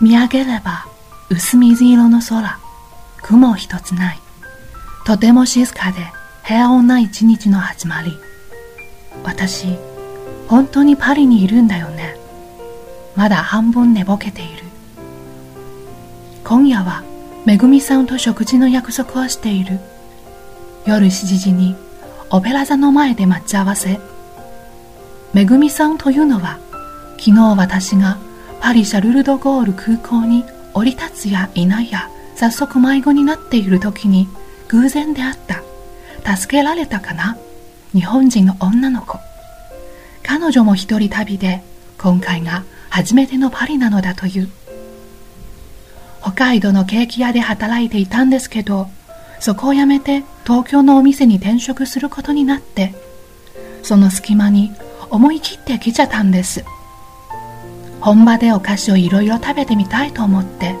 見上げれば薄水色の空、雲一つない。とても静かで平穏な一日の始まり。私、本当にパリにいるんだよね。まだ半分寝ぼけている。今夜はめぐみさんと食事の約束をしている。夜7時にオペラ座の前で待ち合わせ。めぐみさんというのは、昨日私がパリシャルルドゴール空港に降り立つやいないや、早速迷子になっている時に偶然であった。助けられたかな？日本人の女の子。彼女も一人旅で今回が初めてのパリなのだという。北海道のケーキ屋で働いていたんですけど、そこを辞めて東京のお店に転職することになって、その隙間に思い切って来ちゃったんです。本場でお菓子をいろいろ食べてみたいと思って。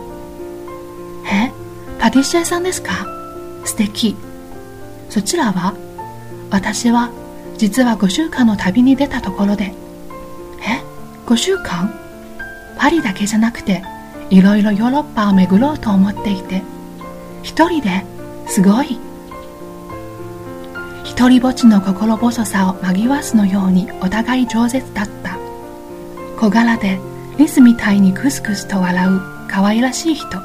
えパティシエさんですか？素敵。そちらは？私は実は5週間の旅に出たところで。え ?5 週間？パリだけじゃなくていろいろヨーロッパを巡ろうと思っていて一人ですごい一人ぼっちの心細さを紛わすのようにお互い饒舌だった小柄でリスみたいにクスクスと笑う可愛らしい人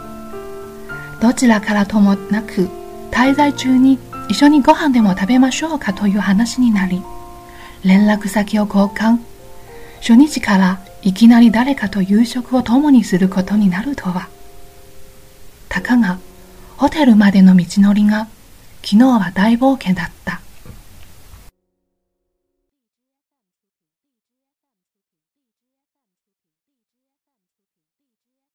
どちらからともなく滞在中に一緒にご飯でも食べましょうかという話になり連絡先を交換初日からいきなり誰かと夕食を共にすることになるとは。たかが、ホテルまでの道のりが、昨日は大冒険だった。